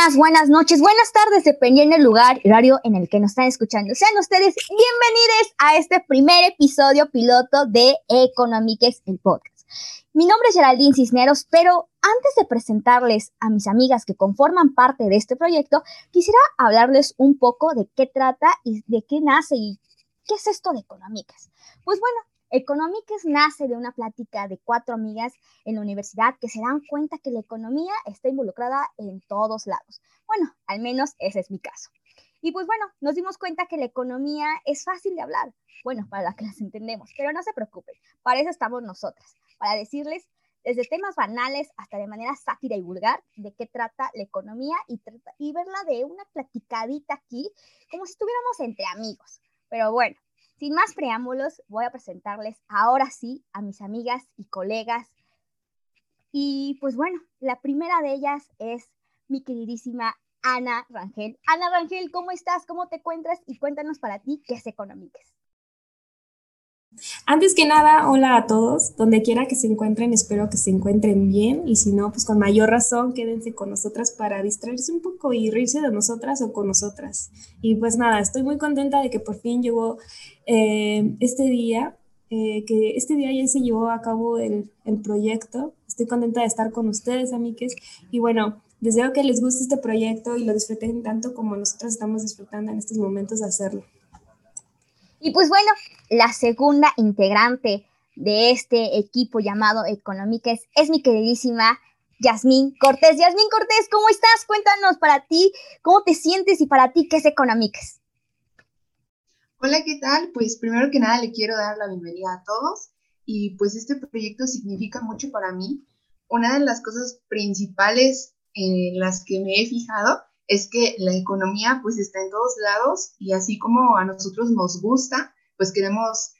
Días, buenas noches, buenas tardes, dependiendo del lugar horario en el que nos están escuchando. Sean ustedes bienvenidos a este primer episodio piloto de Economiques, el podcast. Mi nombre es Geraldine Cisneros, pero antes de presentarles a mis amigas que conforman parte de este proyecto, quisiera hablarles un poco de qué trata y de qué nace y qué es esto de Economiques. Pues bueno, Economics nace de una plática de cuatro amigas en la universidad que se dan cuenta que la economía está involucrada en todos lados. Bueno, al menos ese es mi caso. Y pues bueno, nos dimos cuenta que la economía es fácil de hablar. Bueno, para las que las entendemos, pero no se preocupen, para eso estamos nosotras, para decirles desde temas banales hasta de manera sátira y vulgar de qué trata la economía y, y verla de una platicadita aquí, como si estuviéramos entre amigos. Pero bueno, sin más preámbulos, voy a presentarles ahora sí a mis amigas y colegas. Y pues bueno, la primera de ellas es mi queridísima Ana Rangel. Ana Rangel, ¿cómo estás? ¿Cómo te encuentras? Y cuéntanos para ti qué es Economics. Antes que nada, hola a todos, donde quiera que se encuentren, espero que se encuentren bien y si no, pues con mayor razón quédense con nosotras para distraerse un poco y reírse de nosotras o con nosotras. Y pues nada, estoy muy contenta de que por fin llegó eh, este día, eh, que este día ya se llevó a cabo el, el proyecto. Estoy contenta de estar con ustedes, amigues, y bueno, deseo que les guste este proyecto y lo disfruten tanto como nosotras estamos disfrutando en estos momentos de hacerlo. Y pues bueno, la segunda integrante de este equipo llamado Económicas es mi queridísima Yasmín Cortés. Yasmín Cortés, ¿cómo estás? Cuéntanos para ti, ¿cómo te sientes y para ti qué es Económicas? Hola, ¿qué tal? Pues primero que nada le quiero dar la bienvenida a todos y pues este proyecto significa mucho para mí. Una de las cosas principales en las que me he fijado es que la economía pues está en todos lados y así como a nosotros nos gusta, pues queremos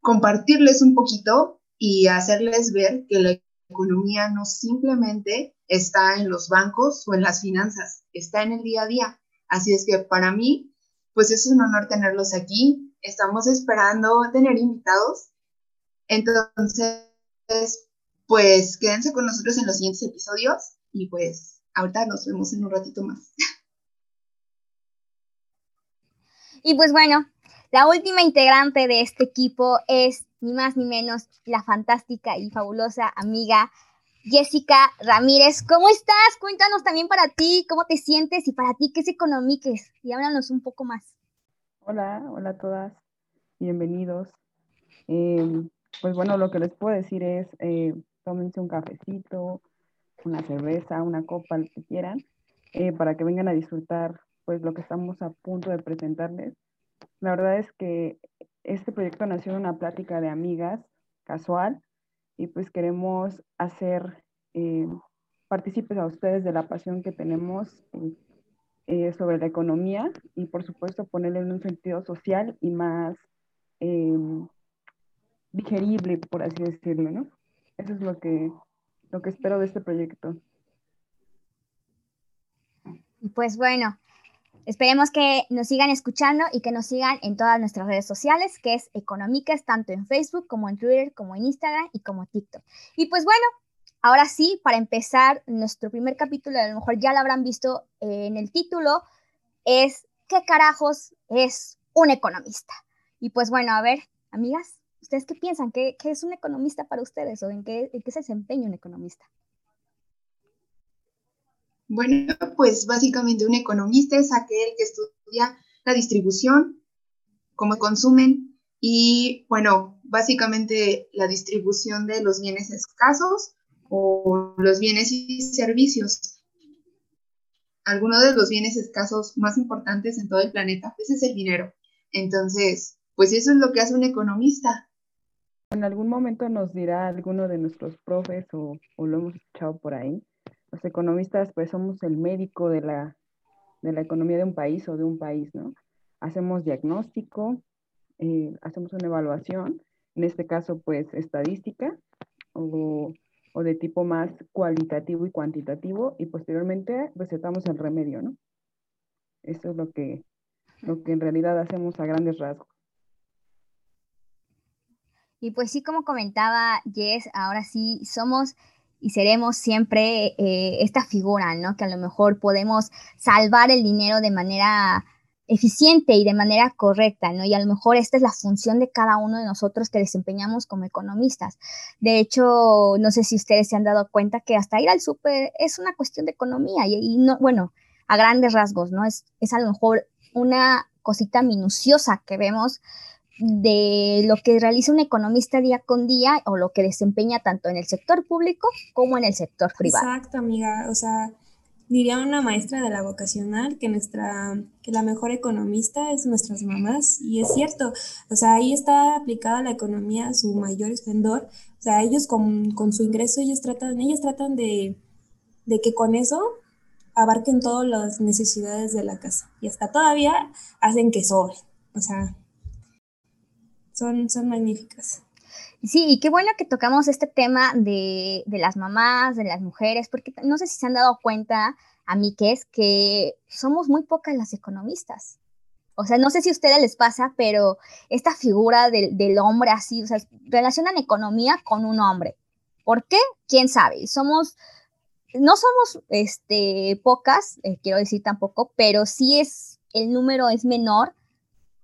compartirles un poquito y hacerles ver que la economía no simplemente está en los bancos o en las finanzas, está en el día a día. Así es que para mí, pues es un honor tenerlos aquí. Estamos esperando tener invitados. Entonces, pues quédense con nosotros en los siguientes episodios y pues ahorita nos vemos en un ratito más. Y pues bueno, la última integrante de este equipo es ni más ni menos la fantástica y fabulosa amiga Jessica Ramírez. ¿Cómo estás? Cuéntanos también para ti cómo te sientes y para ti qué es Economiques. Y háblanos un poco más. Hola, hola a todas. Bienvenidos. Em, pues bueno, lo que les puedo decir es, eh, tómense un cafecito, una cerveza, una copa, lo que quieran, eh, para que vengan a disfrutar pues lo que estamos a punto de presentarles. La verdad es que este proyecto nació en una plática de amigas casual y pues queremos hacer eh, partícipes a ustedes de la pasión que tenemos eh, sobre la economía y por supuesto ponerle en un sentido social y más em, digerible, por así decirlo, ¿no? Eso es lo que, lo que espero de este proyecto. Pues bueno, Esperemos que nos sigan escuchando y que nos sigan en todas nuestras redes sociales, que es Económicas, tanto en Facebook como en Twitter, como en Instagram y como TikTok. Y pues bueno, ahora sí, para empezar nuestro primer capítulo, a lo mejor ya lo habrán visto en el título, es ¿qué carajos es un economista? Y pues bueno, a ver, amigas, ¿ustedes qué piensan? ¿Qué, es un economista para ustedes o en en qué se desempeña un economista? Bueno, pues básicamente un economista es aquel que estudia la distribución, cómo consumen y, bueno, básicamente la distribución de los bienes escasos o los bienes y servicios. Algunos de los bienes escasos más importantes en todo el planeta, pues es el dinero. Entonces, pues eso es lo que hace un economista. En algún momento nos dirá alguno de nuestros profes o, o lo hemos escuchado por ahí, los economistas pues somos el médico de la, de la economía de un país o de un país, ¿no? Hacemos diagnóstico, eh, hacemos una evaluación, en este caso pues estadística o, o, de tipo más cualitativo y cuantitativo y posteriormente recetamos el remedio, ¿no? Eso es lo que, lo que en realidad hacemos a grandes rasgos. Y pues sí, como comentaba Jess, ahora sí somos y seremos siempre eh, esta figura, ¿no? Que a lo mejor podemos salvar el dinero de manera eficiente y de manera correcta, ¿no? Y a lo mejor esta es la función de cada uno de nosotros que desempeñamos como economistas. De hecho, no sé si ustedes se han dado cuenta que hasta ir al súper es una cuestión de economía y, no, bueno, a grandes rasgos, ¿no? Es, es a lo mejor una cosita minuciosa que vemos de lo que realiza un economista día con día o lo que desempeña tanto en el sector público como en el sector privado. Exacto, amiga. O sea, diría una maestra de la vocacional que nuestra que la mejor economista es nuestras mamás y es cierto o sea ahí está aplicada la economía a su mayor esplendor o sea ellos con, con su ingreso ellos tratan tratan de, de que con eso abarquen todas las necesidades de la casa y hasta todavía hacen que sobre o sea son, son magníficas. Sí, y qué bueno que tocamos este tema de, de, las mamás, de las mujeres, porque no sé si se han dado cuenta, a mí que es que somos muy pocas las economistas. O sea, no sé si a ustedes les pasa, pero esta figura del, del hombre así, o sea, relacionan economía con un hombre. ¿Por qué? ¿Quién sabe? Somos, no somos este, pocas, eh, quiero decir tampoco, pero sí es, el número es menor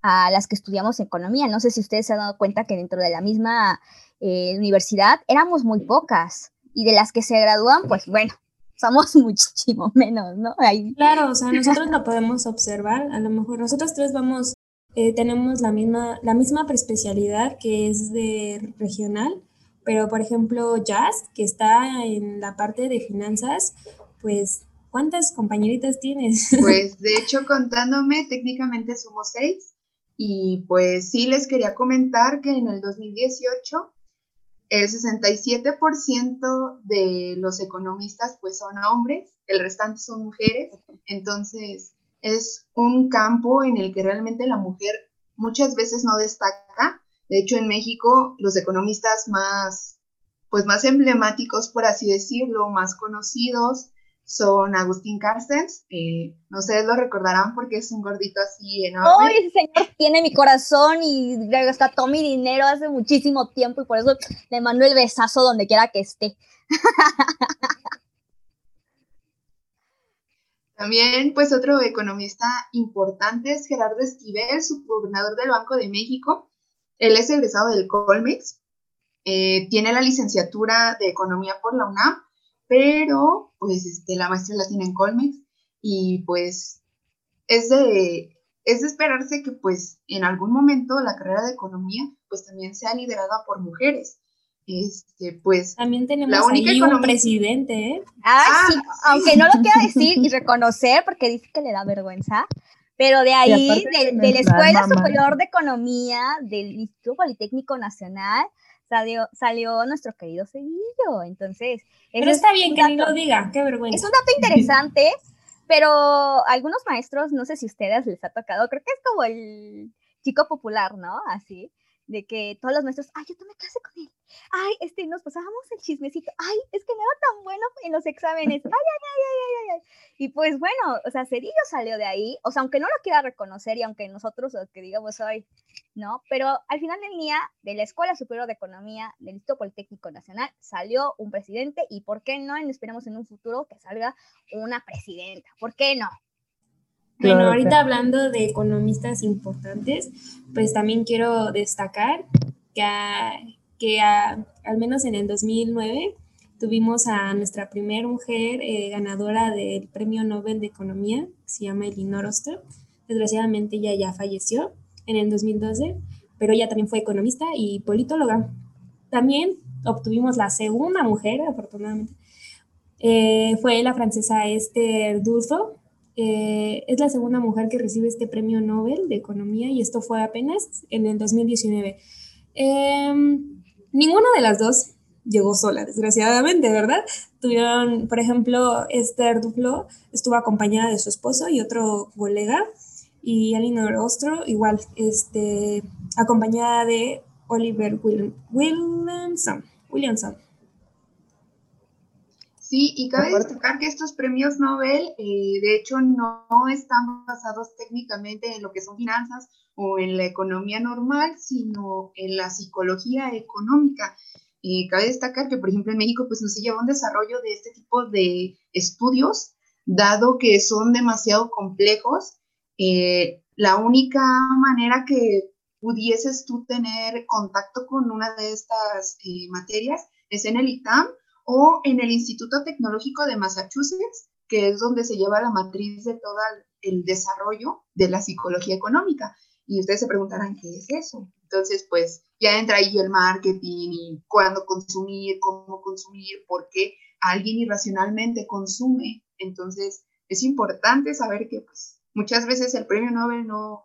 a las que estudiamos economía. No sé si ustedes se han dado cuenta que dentro de la misma eh, universidad éramos muy pocas y de las que se gradúan, pues bueno, somos muchísimo menos, ¿no? Claro, o sea, nosotros lo podemos observar, a lo mejor nosotros tres vamos, eh, tenemos la misma, la misma preespecialidad que es de regional, pero por ejemplo, Jazz, que está en la parte de finanzas, pues ¿Cuántas compañeritas tienes? Pues de hecho, contándome, técnicamente somos seis, y pues sí les quería comentar que en el 2018 el 67% de los economistas pues son hombres, el restante son mujeres, entonces es un campo en el que realmente la mujer muchas veces no destaca. De hecho, en México los economistas más pues más emblemáticos, por así decirlo, más conocidos, son Agustín Carstens. Eh, no sé, lo recordarán porque es un gordito así enorme. ¡Ay, ese señor tiene mi corazón y tomó mi dinero hace muchísimo tiempo y por eso le mando el besazo donde quiera que esté. También, pues otro economista importante es Gerardo Esquivel, subgobernador del Banco de México. Él es egresado del Colmex, eh, tiene la licenciatura de Economía por la UNAM pero pues este, la maestra la tiene en Colmex y pues es de, es de esperarse que pues en algún momento la carrera de economía pues también sea liderada por mujeres. Este, pues también tenemos la única ahí un presidente, ¿eh? Ah, sí, aunque no lo quiera decir y reconocer porque dice que le da vergüenza, pero de ahí, de, de, la Escuela Superior de Economía del Instituto Politécnico Nacional, salió, nuestro querido Seguillo. Entonces. Pero está bien que ni lo diga, qué vergüenza. Es un dato interesante, pero algunos maestros, no sé si a ustedes les ha tocado, creo que es como el chico popular, ¿no? Así de que todos los maestros, ay, yo tomé clase con él, ay, este, nos pasábamos el chismecito, ay, es que no era tan bueno en los exámenes, ay, ay, ay, ay, ay, ay. Y pues bueno, o sea, Cedillo salió de ahí, o sea, aunque no lo quiera reconocer y aunque nosotros, que digamos hoy, ¿no? Pero al final del día, de la Escuela Superior de Economía del Instituto Politécnico Nacional, salió un presidente y ¿por qué no? Esperemos en un futuro que salga una presidenta, ¿por qué no? Bueno, ahorita hablando de economistas importantes, pues también quiero destacar que, que al menos en el 2009 tuvimos a nuestra primera mujer eh, ganadora del Premio Nobel de Economía, que se llama Elinor Oster. Desgraciadamente ella ya falleció en el 2012, pero ella también fue economista y politóloga. También obtuvimos la segunda mujer, afortunadamente, eh, fue la francesa Esther Duflo, eh, es la segunda mujer que recibe este premio Nobel de Economía y esto fue apenas en el 2019. Em, ninguna de las dos llegó sola, desgraciadamente, ¿verdad? Tuvieron, por ejemplo, Esther Duflo estuvo acompañada de su esposo y otro colega, y Elinor Ostro igual, este, acompañada de Oliver Williamson. Williamson. Sí, y cabe destacar que estos premios Nobel, eh, de hecho, no, están basados técnicamente en lo que son finanzas o en la economía normal, sino en la psicología económica. Eh, cabe destacar que, por ejemplo, en México, pues no se lleva un desarrollo de este tipo de estudios, dado que son demasiado complejos. Eh, la única manera que pudieses tú tener contacto con una de estas materias es en el ITAM o en el Instituto Tecnológico de Massachusetts, que es donde se lleva la matriz de todo el desarrollo de la psicología económica. Y ustedes se preguntarán, ¿qué es eso? Entonces, pues ya entra ahí el marketing y cuándo consumir, cómo consumir, por qué alguien irracionalmente consume. Entonces, es importante saber que pues, muchas veces el premio Nobel no,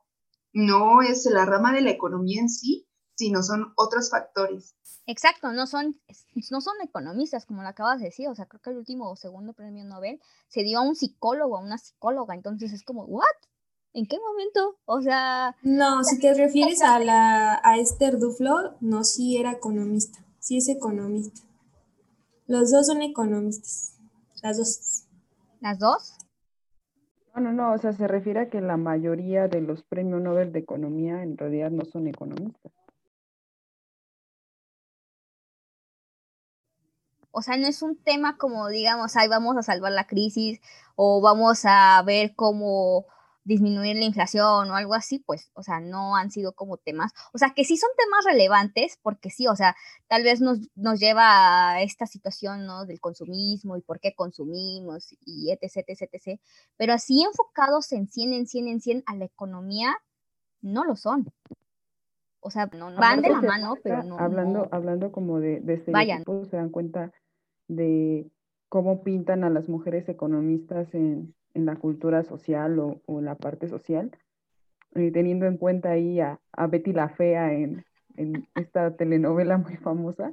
no es la rama de la economía en sí, sino son otros factores. Exacto, no son, no son economistas, como lo acabas de decir. O sea, creo que el último o segundo premio Nobel se dio a un psicólogo, a una psicóloga. Entonces es como, ¿what? ¿En qué momento? O sea. No, si te refieres a la a Esther Duflo, no, sí era economista. Sí es economista. Los dos son economistas. Las dos. ¿Las dos? No, no, no. O sea, se refiere a que la mayoría de los premios Nobel de Economía en realidad no son economistas. O sea, no es un tema como, digamos, ay, vamos a salvar la crisis o vamos a ver cómo disminuir la inflación o algo así, pues, o sea, no han sido como temas, o sea, que sí son temas relevantes, porque sí, o sea, tal vez nos, nos lleva a esta situación, ¿no? Del consumismo y por qué consumimos y etc, etc, etc, pero así enfocados en 100, en 100, en 100 a la economía, no lo son. O sea, no, van de la mano, pero no. Hablando, hablando como de, de este se dan cuenta de cómo pintan a las mujeres economistas en, la cultura social o, en la parte social, eh, teniendo en cuenta ahí a, Betty la Fea en, esta telenovela muy famosa.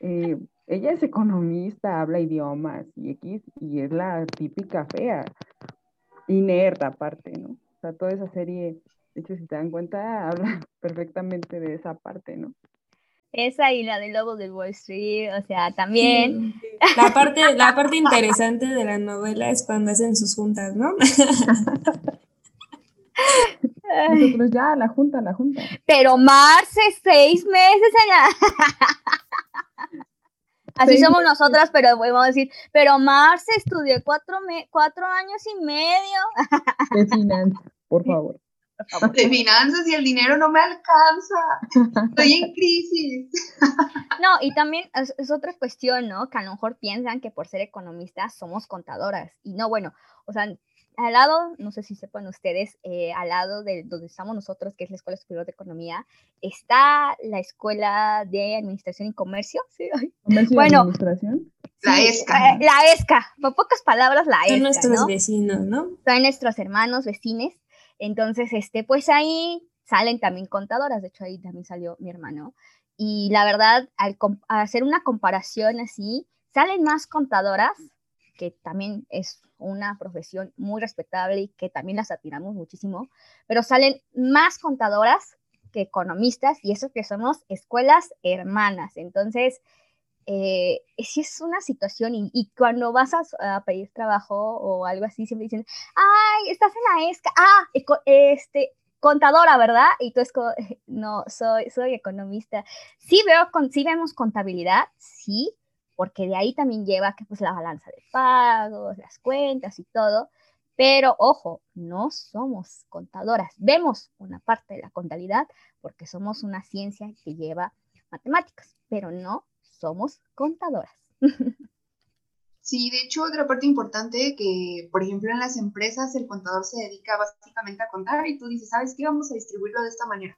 Eh, ella es economista, habla idiomas y X, y es la típica fea, inerta aparte, ¿no? O sea, toda esa serie, de hecho, si te dan cuenta, habla perfectamente de esa parte, ¿no? Esa y la de Lobo de Wall Street, o sea, también. La parte, la parte interesante de la novela es cuando hacen sus juntas, ¿no? Nosotros ya, la junta, la junta. Pero Marce, seis meses allá. Así somos nosotras, pero podemos decir, pero Marce estudió cuatro, cuatro años y medio. De finanzas, por favor de finanzas y el dinero no me alcanza. Estoy en crisis. No, y también es, otra cuestión, ¿no? Que a lo mejor piensan que por ser economistas somos contadoras. Y no, bueno, o sea, al lado, no sé si sepan ustedes, eh, al lado de donde estamos nosotros, que es la Escuela Superior de Economía, está la Escuela de Administración y Comercio. ¿sí? ¿Comercio bueno, Administración? La ESCA. Eh, la ESCA, por pocas palabras, la ESCA. Son nuestros vecinos, ¿no? Son nuestros hermanos, vecines. Entonces, este, pues ahí salen también contadoras, de hecho ahí también salió mi hermano. Y la verdad, al, hacer una comparación así, salen más contadoras, que también es una profesión muy respetable y que también las admiramos muchísimo, pero salen más contadoras que economistas y eso que somos escuelas hermanas. Entonces, eh, sí es una situación y, cuando vas a, pedir trabajo o algo así, siempre dicen, ay, estás en la ESCA, ah, este, contadora, ¿verdad? Y tú es no, soy, soy economista. Sí, veo, sí vemos contabilidad, sí, porque de ahí también lleva que pues la balanza de pagos, las cuentas y todo, pero ojo, no somos contadoras. Vemos una parte de la contabilidad porque somos una ciencia que lleva matemáticas, pero no somos contadoras. Sí, de hecho, otra parte importante que, por ejemplo, en las empresas el contador se dedica básicamente a contar y tú dices, ¿sabes qué? Vamos a distribuirlo de esta manera.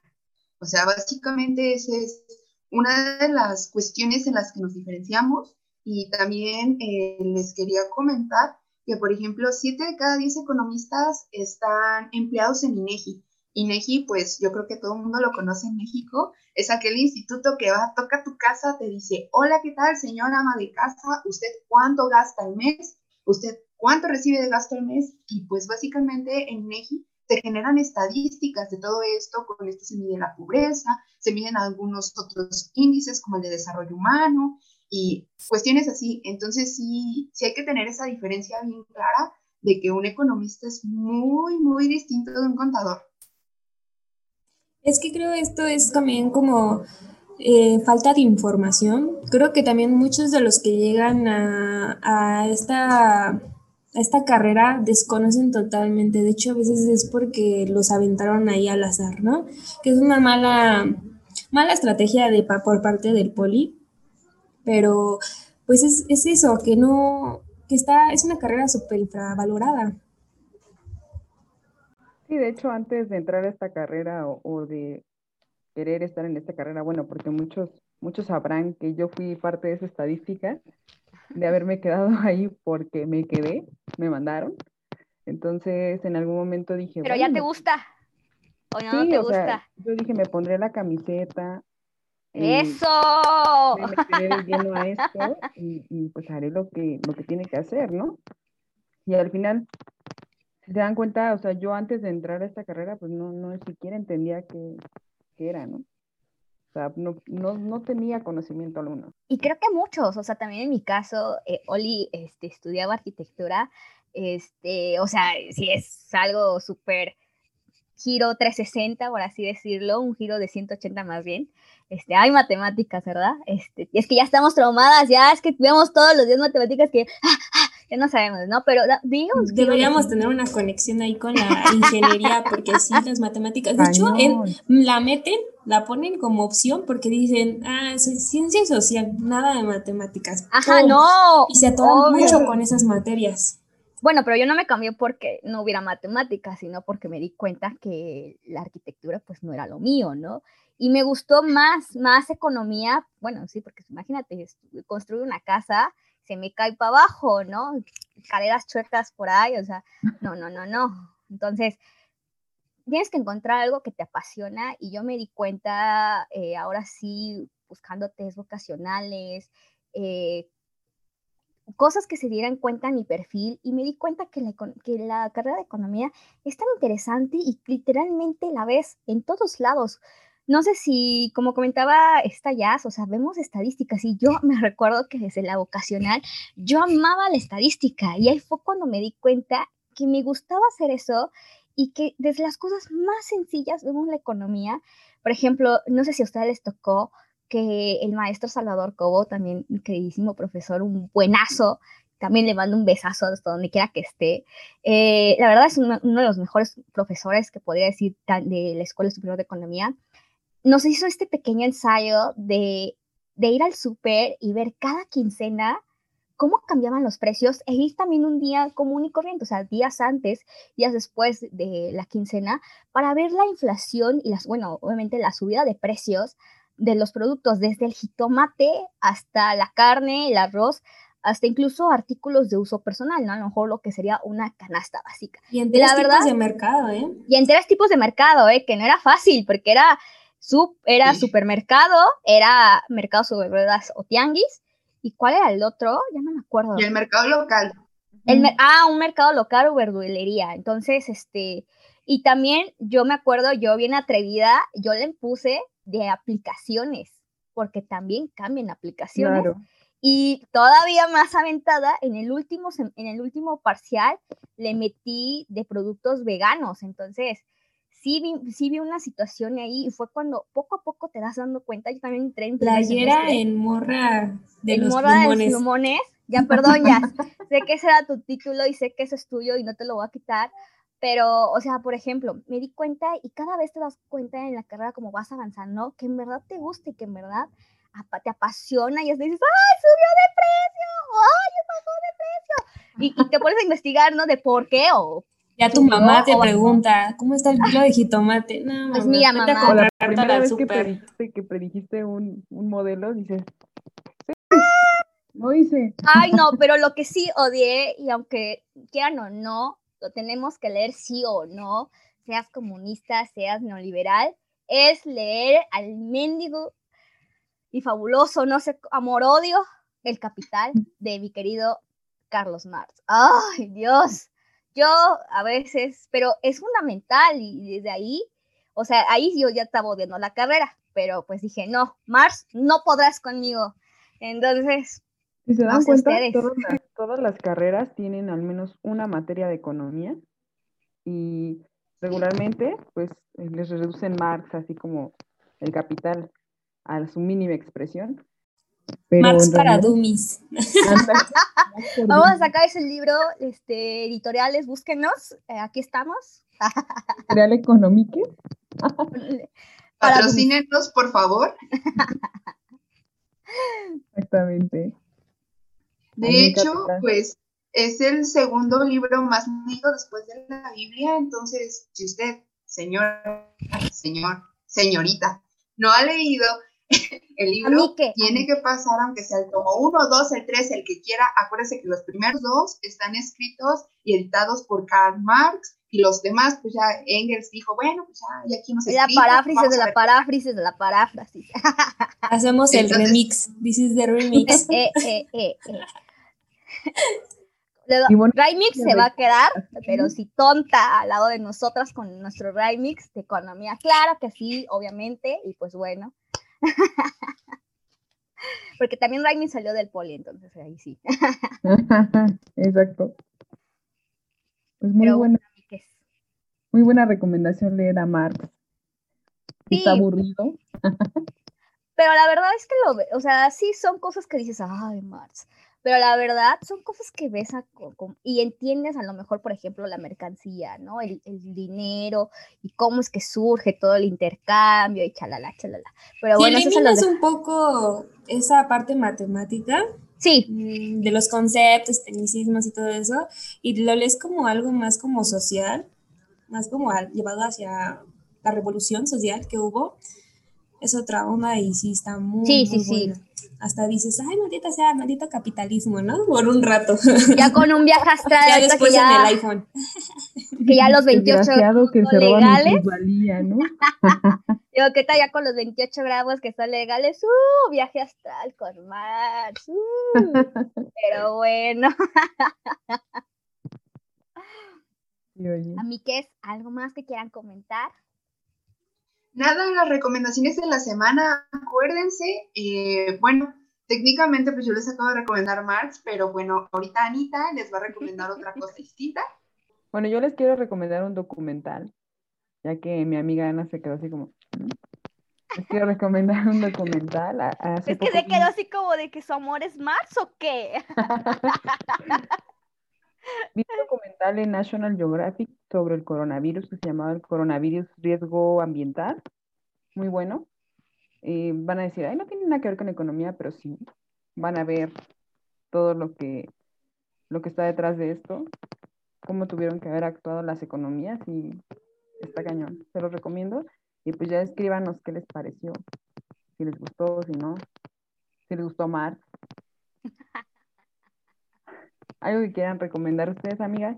O sea, básicamente esa es una de las cuestiones en las que nos diferenciamos y también eh, les quería comentar que, por ejemplo, siete de cada diez economistas están empleados en INEGI. INEGI, pues yo creo que todo el mundo lo conoce en México, es aquel instituto que va, toca tu casa, te dice, hola, ¿qué tal, señora ama de casa? ¿Usted cuánto gasta al mes? ¿Usted cuánto recibe de gasto al mes? Y pues básicamente en INEGI se generan estadísticas de todo esto, con esto se mide la pobreza, se miden algunos otros índices como el de desarrollo humano y cuestiones así. Entonces sí, sí hay que tener esa diferencia bien clara de que un economista es muy, muy distinto de un contador. Es que creo esto es también como eh, falta de información. Creo que también muchos de los que llegan a, esta, esta carrera desconocen totalmente. De hecho, a veces es porque los aventaron ahí al azar, ¿no? Que es una mala, mala estrategia de, por parte del poli. Pero pues es, es eso, que no, que está, es una carrera súper infravalorada. Sí, de hecho, antes de entrar a esta carrera o, de querer estar en esta carrera, bueno, porque muchos, muchos sabrán que yo fui parte de esa estadística de haberme quedado ahí porque me quedé, me mandaron. Entonces, en algún momento dije. Pero ya te gusta. ¿O no, te gusta? yo dije, me pondré la camiseta. ¡Eso! Me meteré lleno a esto y, y, pues haré lo que, lo que tiene que hacer, ¿no? Y al final se dan cuenta, o sea, yo antes de entrar a esta carrera, pues no, no siquiera entendía qué, era, ¿no? O sea, no, no, tenía conocimiento alguno. Y creo que muchos, o sea, también en mi caso, eh, Oli este, estudiaba arquitectura, este, o sea, si es algo súper giro 360, por así decirlo, un giro de 180 más bien. Este, hay matemáticas, ¿verdad? Este, y es que ya estamos traumadas, ya es que vemos todos los días matemáticas que, ah, ya no sabemos, ¿no? Pero digamos Deberíamos tener una conexión ahí con la ingeniería, porque sí, las matemáticas, de hecho, la meten, la ponen como opción porque dicen, ah, soy ciencia social, nada de matemáticas. Ajá, no. Y se atoran mucho con esas materias. Bueno, pero yo no me cambié porque no hubiera matemáticas, sino porque me di cuenta que la arquitectura pues no era lo mío, ¿no? Y me gustó más, más economía, bueno, sí, porque imagínate, construir una casa se me cae para abajo, ¿no? Escaleras chuecas por ahí, o sea, no, no, no, no. Entonces, tienes que encontrar algo que te apasiona y yo me di cuenta, eh, ahora sí, buscando test vocacionales, eh, cosas que se dieran cuenta en mi perfil y me di cuenta que la, que la carrera de economía es tan interesante y literalmente la ves en todos lados. No sé si, como comentaba esta Jazz, o sea, vemos estadísticas y yo me recuerdo que desde la vocacional yo amaba la estadística y ahí fue cuando me di cuenta que me gustaba hacer eso y que desde las cosas más sencillas vemos la economía. Por ejemplo, no sé si a ustedes les tocó que el maestro Salvador Cobo, también queridísimo profesor, un buenazo, también le mando un besazo hasta donde quiera que esté. Eh, la verdad es uno, de los mejores profesores que podría decir de la Escuela Superior de Economía nos hizo este pequeño ensayo de, ir al súper y ver cada quincena cómo cambiaban los precios e ir también un día común y corriente, o sea, días antes, días después de la quincena, para ver la inflación y las, bueno, obviamente la subida de precios de los productos, desde el jitomate hasta la carne, el arroz, hasta incluso artículos de uso personal, ¿no? A lo mejor lo que sería una canasta básica. Y en tres tipos de mercado, ¿eh? Y en tres tipos de mercado, ¿eh? Que no era fácil, porque era era supermercado, era mercado sobre ruedas o tianguis. ¿Y cuál era el otro? Ya no me acuerdo. Y el mercado local. El, ah, un mercado local o verdulería. Entonces, este, y también yo me acuerdo, yo bien atrevida, yo le puse de aplicaciones, porque también cambian aplicaciones. Y todavía más aventada, en el, último, en el último parcial le metí de productos veganos. Entonces, sí vi, sí vi una situación ahí y fue cuando poco a poco te das dando cuenta, yo también entré en Playera en morra de en los morra de los plumones. Ya, perdón, ya. sé que ese era tu título y sé que eso es tuyo y no te lo voy a quitar. Pero, o sea, por ejemplo, me di cuenta y cada vez te das cuenta en la carrera como vas avanzando, que en verdad te gusta y que en verdad te apasiona y es dices, ¡ay, subió de precio! ¡Ay, bajó de precio! Y, y, te pones a investigar, ¿no? De por qué o ya tu mamá te pregunta, ¿cómo está el kilo de jitomate? No, pues mira, mamá. la primera vez que predijiste, que predijiste un, un modelo, dices, sí, lo hice. Ay, no, pero lo que sí odié, y aunque quieran o no, lo tenemos que leer sí o no, seas comunista, seas neoliberal, es leer al mendigo y fabuloso, no sé, amor-odio, El Capital, de mi querido Carlos Marx. ¡Ay, Dios! Yo a veces, pero es fundamental y desde ahí, o sea, ahí yo ya estaba odiando la carrera, pero pues dije, no, Marx, no podrás conmigo. Entonces, si se dan cuenta, todas las, todas las, carreras tienen al menos una materia de economía y regularmente pues les reducen Marx así como el capital a su mínima expresión. Marx para dummies. Vamos a sacar ese libro, este, editoriales, búsquenos, eh, aquí estamos. ¿Real Económico? Patrocínenos, por favor. Exactamente. De hecho, pues es el segundo libro más leído después de la Biblia, entonces si usted, señor, señor, señorita, no ha leído el libro, tiene que pasar, aunque sea el tomo 1, 2, el 3, el que quiera, acuérdese que los primeros dos están escritos y editados por Karl Marx, y los demás, pues ya Engels dijo, bueno, pues ya, y aquí nos La paráfrasis de la paráfrasis de la paráfrasis. Hacemos el remix, this is the remix. eh, eh, eh, eh. Rymix se va a quedar, pero si tonta al lado de nosotras con nuestro Rymix de economía. Claro que sí, obviamente, y pues bueno. Porque también Rymix salió del poli, entonces ahí sí. Exacto. Pues muy buena. Muy buena recomendación leer a Marx. Está aburrido. pero la verdad es que lo, o sea, sí son cosas que dices, ay, Marx pero la verdad son cosas que ves y entiendes a lo mejor, por ejemplo, la mercancía, ¿no? El, dinero y cómo es que surge todo el intercambio y chalala, chalala. Pero bueno, eso es un poco esa parte matemática. Sí. Mm, de los conceptos, tecnicismos y todo eso, y lo lees como algo más como social, más como llevado hacia la revolución social que hubo. Es otra onda y sí está muy, sí, sí, sí hasta dices, ay, maldita sea, maldito capitalismo, ¿no? Por un rato. Ya con un viaje astral. ya después en el iPhone. Que ya los 28 gramos que se legales. Valía, ¿no? Digo, ¿qué tal ya con los 28 gramos que son legales? ¡Uh! Viaje astral con Max. Uh, pero bueno. A mí, ¿qué es? ¿Algo más que quieran comentar? Nada, las recomendaciones de la semana, acuérdense, eh, bueno, técnicamente pues yo les acabo de recomendar Marx, pero bueno, ahorita Anita les va a recomendar otra cosa distinta. Bueno, yo les quiero recomendar un documental, ya que mi amiga Ana se quedó así como... Mm". Les quiero recomendar un documental. es que se quedó así como de que su amor es Marx o qué. Vi un documental en National Geographic sobre el coronavirus que se llamaba el coronavirus riesgo ambiental. Muy bueno. Eh, van a decir, ay, no tiene nada que ver con economía, pero sí, van a ver todo lo que, lo que está detrás de esto, cómo tuvieron que haber actuado las economías y está cañón. Se los recomiendo. Y pues ya escríbanos qué les pareció, si les gustó, si no, si les gustó más. ¿Algo que quieran recomendar ustedes, amigas?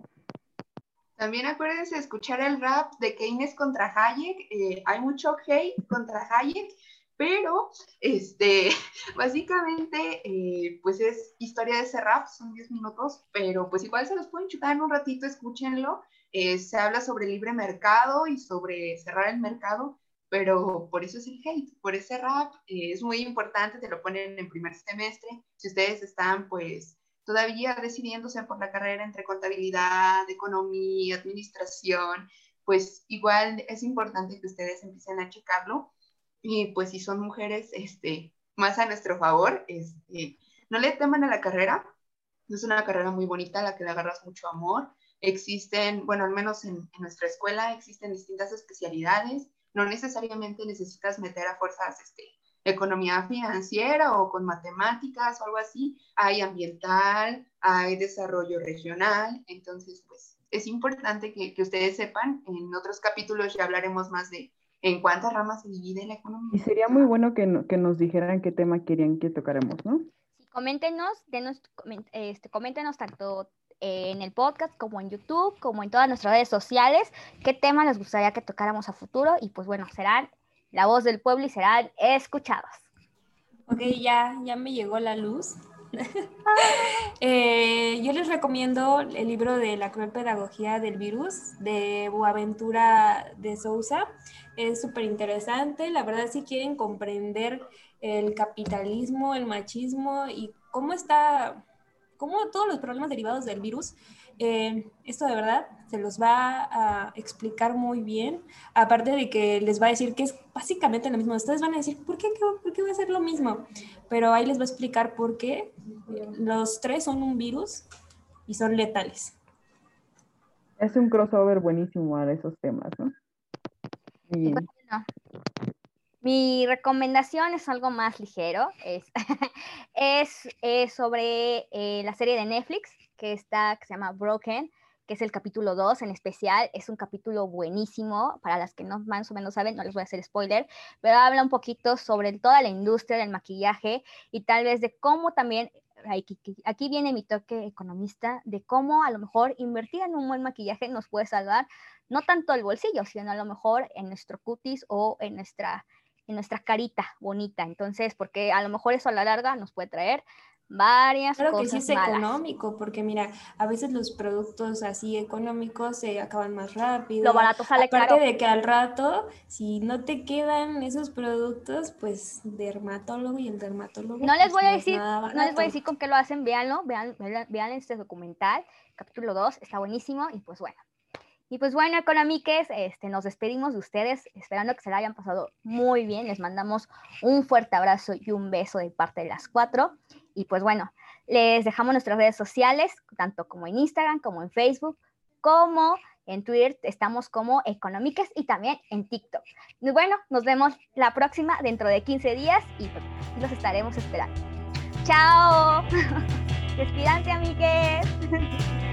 También acuérdense de escuchar el rap de Keynes contra Hayek. Eh, hay mucho hate contra Hayek, pero este, básicamente, eh, pues es historia de ese rap, son 10 minutos, pero pues igual se los pueden chutar en un ratito, escúchenlo. Eh, se habla sobre libre mercado y sobre cerrar el mercado, pero por eso es el hate, por ese rap. es muy importante, te lo ponen en primer semestre. Si ustedes están, pues, todavía decidiéndose por la carrera entre contabilidad, economía, administración, pues igual es importante que ustedes empiecen a checarlo. Y pues si son mujeres, este, más a nuestro favor, este, no le teman a la carrera. Es una carrera muy bonita, la que le agarras mucho amor. Existen, bueno, al menos en, en nuestra escuela existen distintas especialidades. No necesariamente necesitas meter a fuerzas este, economía financiera o con matemáticas o algo así, hay ambiental, hay desarrollo regional, entonces pues es importante que, que, ustedes sepan, en otros capítulos ya hablaremos más de en cuántas ramas se divide la economía. Y sería muy bueno que, que nos dijeran qué tema querían que tocaremos, ¿no? Sí, coméntenos, denos, este, coméntenos tanto en el podcast, como en YouTube, como en todas nuestras redes sociales, qué tema les gustaría que tocáramos a futuro y pues bueno, serán la voz del pueblo y serán escuchados. Ok, ya, ya me llegó la luz. Eh, yo les recomiendo el libro de La cruel pedagogía del virus de Boaventura de Sousa. Es súper interesante. La verdad, si quieren comprender el capitalismo, el machismo y cómo está, cómo todos los problemas derivados del virus, eh, esto de verdad se los va a explicar muy bien, aparte de que les va a decir que es básicamente lo mismo. Ustedes van a decir, ¿por qué, ¿por qué va a ser lo mismo? Pero ahí les va a explicar por qué los tres son un virus y son letales. Es un crossover buenísimo a esos temas, ¿no? Mi recomendación es algo más ligero, es, es, sobre eh, la serie de Netflix que está, que se llama Broken, que es el capítulo 2 en especial. Es un capítulo buenísimo, para las que no más o menos saben, no les voy a hacer spoiler, pero habla un poquito sobre toda la industria del maquillaje y tal vez de cómo también, aquí viene mi toque economista, de cómo a lo mejor invertir en un buen maquillaje nos puede salvar no tanto el bolsillo, sino a lo mejor en nuestro cutis o en nuestra en nuestra carita bonita. Entonces, porque a lo mejor eso a la larga nos puede traer varias claro cosas. que sí es económico, porque mira, a veces los productos así económicos se acaban más rápido. Lo barato sale Aparte de que al rato, si no te quedan esos productos, pues dermatólogo y el dermatólogo. No les pues, voy a decir, no les voy a decir con qué lo hacen, véanlo, vean, vean este documental, capítulo 2, está buenísimo y pues bueno, y pues bueno, economiques, este, nos despedimos de ustedes, esperando que se la hayan pasado muy bien. Les mandamos un fuerte abrazo y un beso de parte de las cuatro. Y pues bueno, les dejamos nuestras redes sociales, tanto como en Instagram, como en Facebook, como en Twitter, estamos como Economiques y también en TikTok. Y bueno, nos vemos la próxima dentro de 15 días y pues, los estaremos esperando. ¡Chao! Despídanse, amigues.